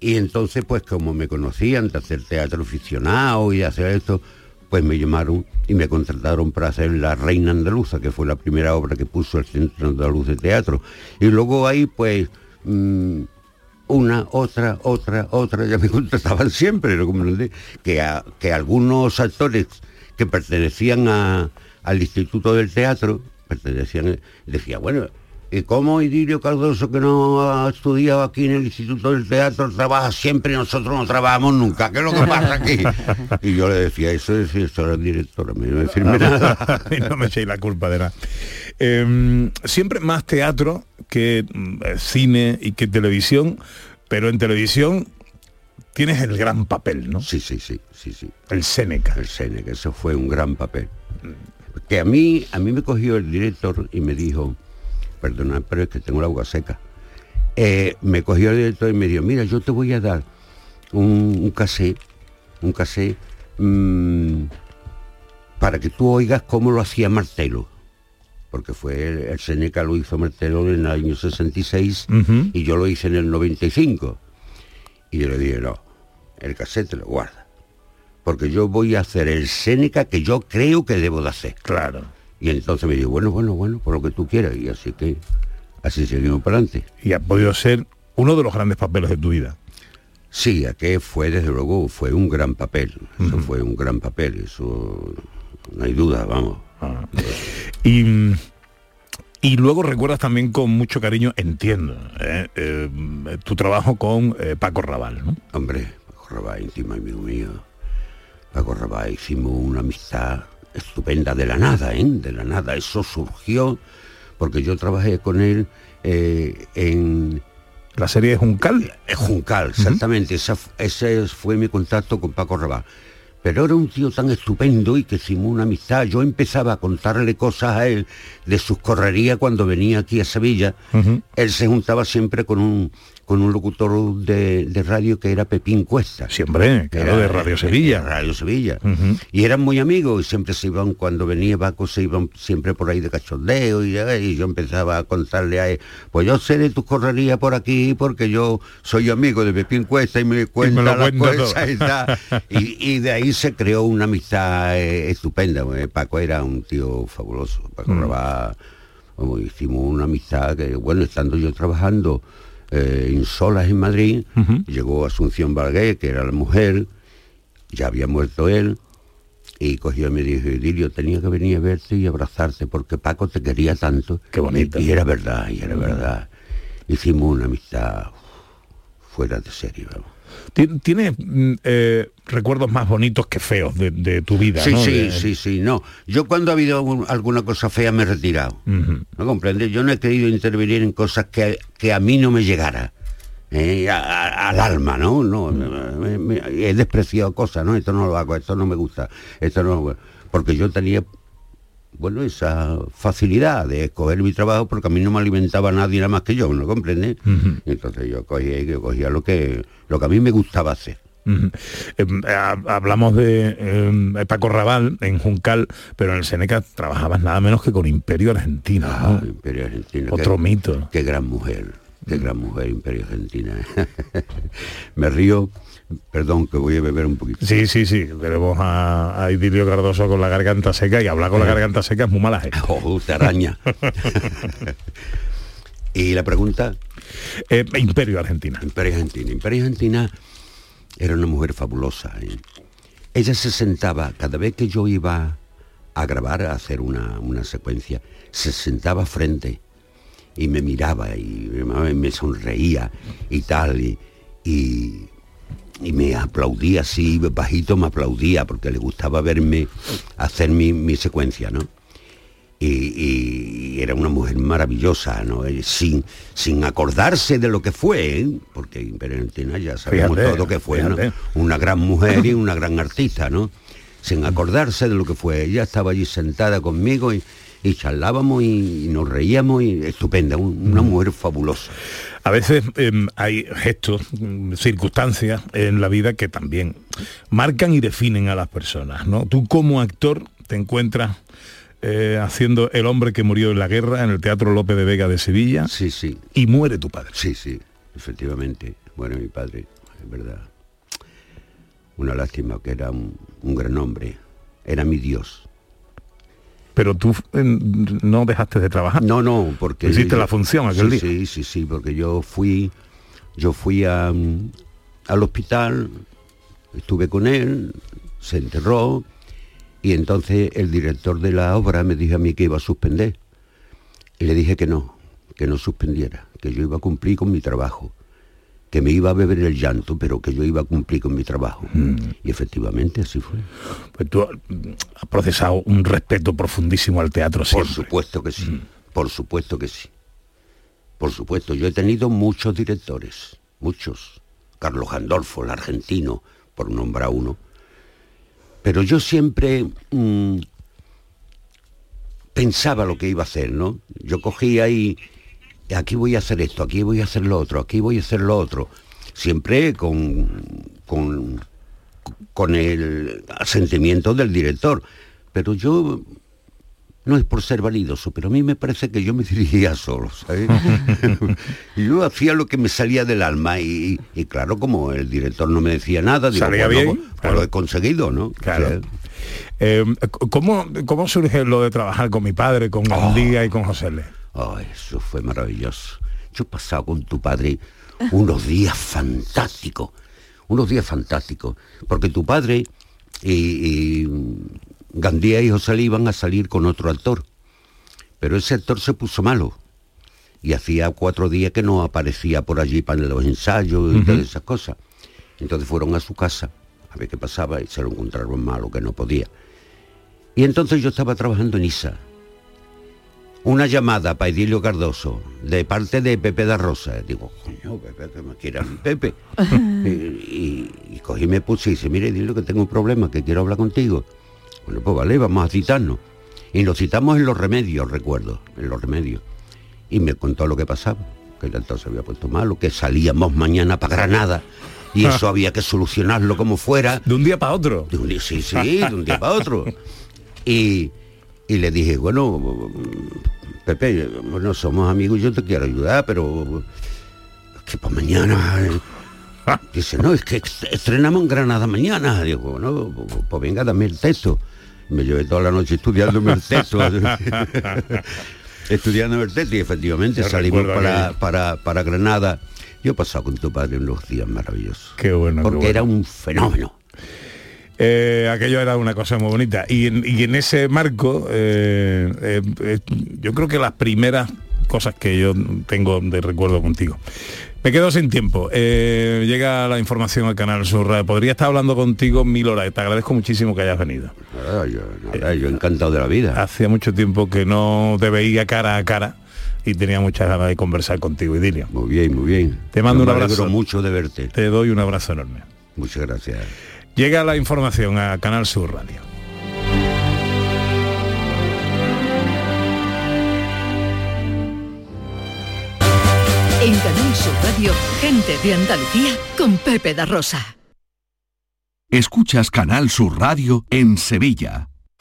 Y entonces, pues como me conocían de hacer teatro aficionado y de hacer esto, pues me llamaron y me contrataron para hacer La Reina Andaluza, que fue la primera obra que puso el Centro Andaluz de Teatro. Y luego ahí, pues, mm, una, otra, otra, otra, ya me contrataban siempre. Que, a- que algunos actores que pertenecían a- al Instituto del Teatro, pertenecían, decía, bueno, ¿y cómo Idilio Cardoso, que no ha estudiado aquí en el Instituto del Teatro, trabaja siempre y nosotros no trabajamos nunca? ¿Qué es lo que pasa aquí? Y yo le decía, eso es eso era el director, a mí no me firme nada. no me echéis la culpa de nada. Em, siempre más teatro que mm, eh, cine y que televisión, pero en televisión tienes el gran papel, ¿no? Sí, sí, sí, sí, sí. El Seneca. El Seneca, eso fue un gran papel. Que a mí, a mí me cogió el director y me dijo, perdona, pero es que tengo la boca seca. Eh, me cogió el director y me dijo, mira, yo te voy a dar un, un cassette, un cassette mm, para que tú oigas cómo lo hacía Martelo. Porque fue el, el Seneca lo hizo Martelo en el año 66 Ujú. y yo lo hice en el 95. Y yo le dije, no, el cassette te lo guarda. Porque yo voy a hacer el Seneca que yo creo que debo de hacer. Claro. Y entonces me dijo, bueno, bueno, bueno, por lo que tú quieras. Y así que, así seguimos para adelante. Y ha podido ser uno de los grandes papeles de tu vida. Sí, aquel fue, desde luego, fue un gran papel. Eso fue un gran papel, eso no hay duda, vamos. Y, y luego recuerdas también con mucho cariño, entiendo, eh, eh, tu trabajo con eh, Paco Raval, ¿no? Hombre, Paco Rabanne, íntimo amigo mío. Paco Rabanne, hicimos una amistad estupenda de la nada, ¿eh? De la nada. Eso surgió porque yo trabajé con él en... La serie de Juncal. Juncal, exactamente. Esa f- ese fue mi contacto con Paco Rabanne. Pero era un tío tan estupendo y que hicimos una amistad. Yo empezaba a contarle cosas a él de sus correrías cuando venía aquí a Sevilla. Él se juntaba siempre con un, con un locutor de, de radio que era Pepín Cuesta. Siempre, claro, de Radio Sevilla. Radio Sevilla. Y eran muy amigos y siempre se iban, cuando venía Paco, se iban siempre por ahí de cachondeo y, y yo empezaba a contarle a él, pues yo sé de tus correrías por aquí porque yo soy amigo de Pepín Cuesta y me cuenta las cosas y tal. Y, y de ahí se creó una amistad eh, estupenda. Paco era un tío fabuloso. Paco Mm. Rabanne, como hicimos una amistad que, bueno, estando yo trabajando eh, en Solas en Madrid, llegó Asunción Valgué, que era la mujer, ya había muerto él, y cogió y me dijo, Idilio, tenía que venir a verte y abrazarte porque Paco te quería tanto. Qué bonito. Y, y era verdad, y era verdad. Hicimos una amistad fuera de serie, vamos. Tien- ¿Tienes mm, eh, recuerdos más bonitos que feos de, de tu vida? Sí, ¿no? sí, De- sí, sí, no. Yo cuando ha habido alguna cosa fea me he retirado. ¿No comprendes? Yo no he querido intervenir en cosas que, que a mí no me llegara. eh, a- a- al alma, ¿no? no me- me- he despreciado cosas, ¿no? Esto no lo hago, esto no me gusta, esto no... Porque yo tenía, bueno, esa facilidad de escoger mi trabajo porque a mí no me alimentaba nadie nada más que yo, ¿no comprendes? Entonces yo cogía, yo cogía lo que, lo que a mí me gustaba hacer. Em, ha- hablamos de em, Paco Raval en Juncal, pero en el Seneca trabajabas nada menos que con Imperio Argentino. ¿no? Imperio Argentina. Otro qué- mito. Qué gran mujer, qué gran mujer Imperio Argentina. Me río, perdón que voy a beber un poquito. Sí, sí, sí. Tenemos a, a Idilio Cardoso con la garganta seca y hablar con la garganta seca es muy mala gente. Oh, te araña. y la pregunta. Eh, Imperio Argentina. Imperio Argentina. Imperio Argentina era una mujer fabulosa. ¿eh? Ella se sentaba, cada vez que yo iba a grabar, a hacer una, una secuencia, se sentaba frente y me miraba y me- sonreía y tal. Y, y, y me aplaudía así, bajito me aplaudía porque le gustaba verme hacer mi, mi secuencia, ¿no? Y, y era una mujer maravillosa, ¿no? Eh, Sin, sin acordarse de lo que fue, ¿eh? porque Imperio Argentina ya sabemos Fíjate, todo que fue. Una gran mujer y una gran artista, ¿no? Sin acordarse de lo que fue. Ella estaba allí sentada conmigo y, y charlábamos y, nos reíamos y estupenda, un- una mujer fabulosa. A veces em, hay gestos, mm, circunstancias en la vida que también marcan y definen a las personas, ¿no? Tú como actor te encuentras eh, haciendo El hombre que murió en la guerra en el Teatro López de Vega de Sevilla. Sí, sí. Y muere tu padre. Sí, sí, efectivamente. Bueno, mi padre, es verdad. Una lástima que era un, un gran hombre. Era mi Dios. Pero tú em, no dejaste de trabajar. No, no, porque Hiciste yo- la función aquel sí, día. Sí, sí, sí, porque yo fui, yo fui a, mm, al hospital, estuve con él, se enterró y entonces el director de la obra me dijo a mí que iba a suspender y le dije que no, que no suspendiera, que yo iba a cumplir con mi trabajo, que me iba a beber el llanto, pero que yo iba a cumplir con mi trabajo. Y efectivamente así fue. Pues tú mm, has procesado un respeto profundísimo al teatro Por siempre. supuesto que sí, por supuesto que sí. Por supuesto, yo he tenido muchos directores, muchos. Carlos Gandolfo, el argentino, por nombrar uno. Pero yo siempre mm, pensaba lo que iba a hacer, ¿no? Yo cogía y aquí voy a hacer esto, aquí voy a hacer lo otro, aquí voy a hacer lo otro. Siempre con, con, con el asentimiento del director. Pero yo no es por ser validoso, pero a mí me parece que yo me dirigía solo, ¿sabes? yo hacía lo que me salía del alma y, y claro, como el director no me decía nada, digo, Salía bueno, bien, pues lo he conseguido, ¿no? Claro. O sea, Eh, ¿cómo, ¿Cómo surge lo de trabajar con mi padre, con Gandía y con José Le? Oh, eso fue maravilloso. Yo he pasado con tu padre unos días fantásticos, unos días fantásticos, porque tu padre y, y Gandía y José iban a salir con otro actor, pero ese actor se puso malo y hacía cuatro días que no aparecía por allí para los ensayos y todas esas cosas. Entonces fueron a su casa a ver qué pasaba y se lo encontraron malo, que no podía. Y entonces yo estaba trabajando en ISA, una llamada para Edilio Cardoso de parte de Pepe da Rosa. Digo, coño, Pepe, que me quiere a mi Pepe. y, y- y cogí y me puse y dice, mire, Edilio, que tengo un problema, que quiero hablar contigo. Bueno, pues vale, vamos a citarnos. Y nos citamos en los remedios, recuerdo, en los remedios. Y me contó lo que pasaba, que el actor se había puesto malo, que salíamos mañana para Granada. Y eso había que solucionarlo como fuera. De un día para otro. De un día, sí, sí, de un día para otro. Y, y le dije, bueno, Pepe, bueno, somos amigos, yo te quiero ayudar, pero que para mañana. eh". Dice, no, es que est- estrenamos en Granada mañana. Digo, bueno, pues- venga, dame el texto. Me llevé toda la noche estudiándome el texto. estudiando el texto y efectivamente Yo salimos para, para, para Granada. Yo he pasado con tu padre unos días maravillosos. Qué bueno. qué Porque bueno. era un fenómeno. Eh, aquello era una cosa muy bonita. Y en, y en ese marco, eh, eh, yo creo que las primeras cosas que yo tengo de recuerdo contigo. Me quedo sin tiempo. Eh, llega la información al canal Sur. Radio. Podría estar hablando contigo mil horas. Te agradezco muchísimo que hayas venido. Nada, yo, nada, yo encantado de la vida. Hacía mucho tiempo que no te veía cara a cara y tenía muchas ganas de conversar contigo, Idilio. Muy bien, muy bien. Te mando Yo un abrazo. mucho de verte. Te doy un abrazo enorme. Muchas gracias. Llega la información a Canal Sur Radio. En Canal Sur Radio, gente de Andalucía con Pepe da Rosa. Escuchas Canal Sur Radio en Sevilla.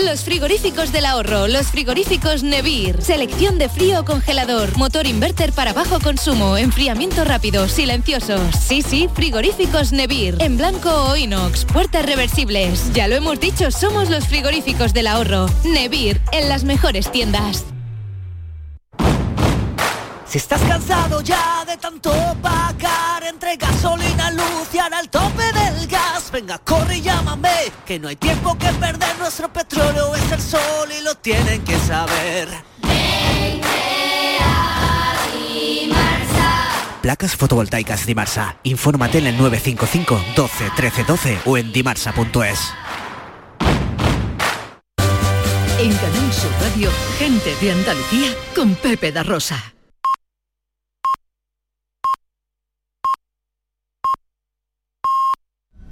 Los frigoríficos del ahorro, los frigoríficos Nevir. Selección de frío o congelador, motor inverter para bajo consumo, enfriamiento rápido, silenciosos. Sí, sí, frigoríficos Nevir. En blanco o inox, puertas reversibles. Ya lo hemos dicho, somos los frigoríficos del ahorro. Nevir, en las mejores tiendas. Si estás cansado ya de tanto pagar entre gasolina, luz y ahora el tope del gas, venga, corre y llámame, que no hay tiempo que perder, nuestro petróleo es el sol y lo tienen que saber. Placas fotovoltaicas Dimarsa. Infórmate en el 955 12 13 12 o en dimarsa.es. En Canal Sur Radio, gente de Andalucía con Pepe da Rosa.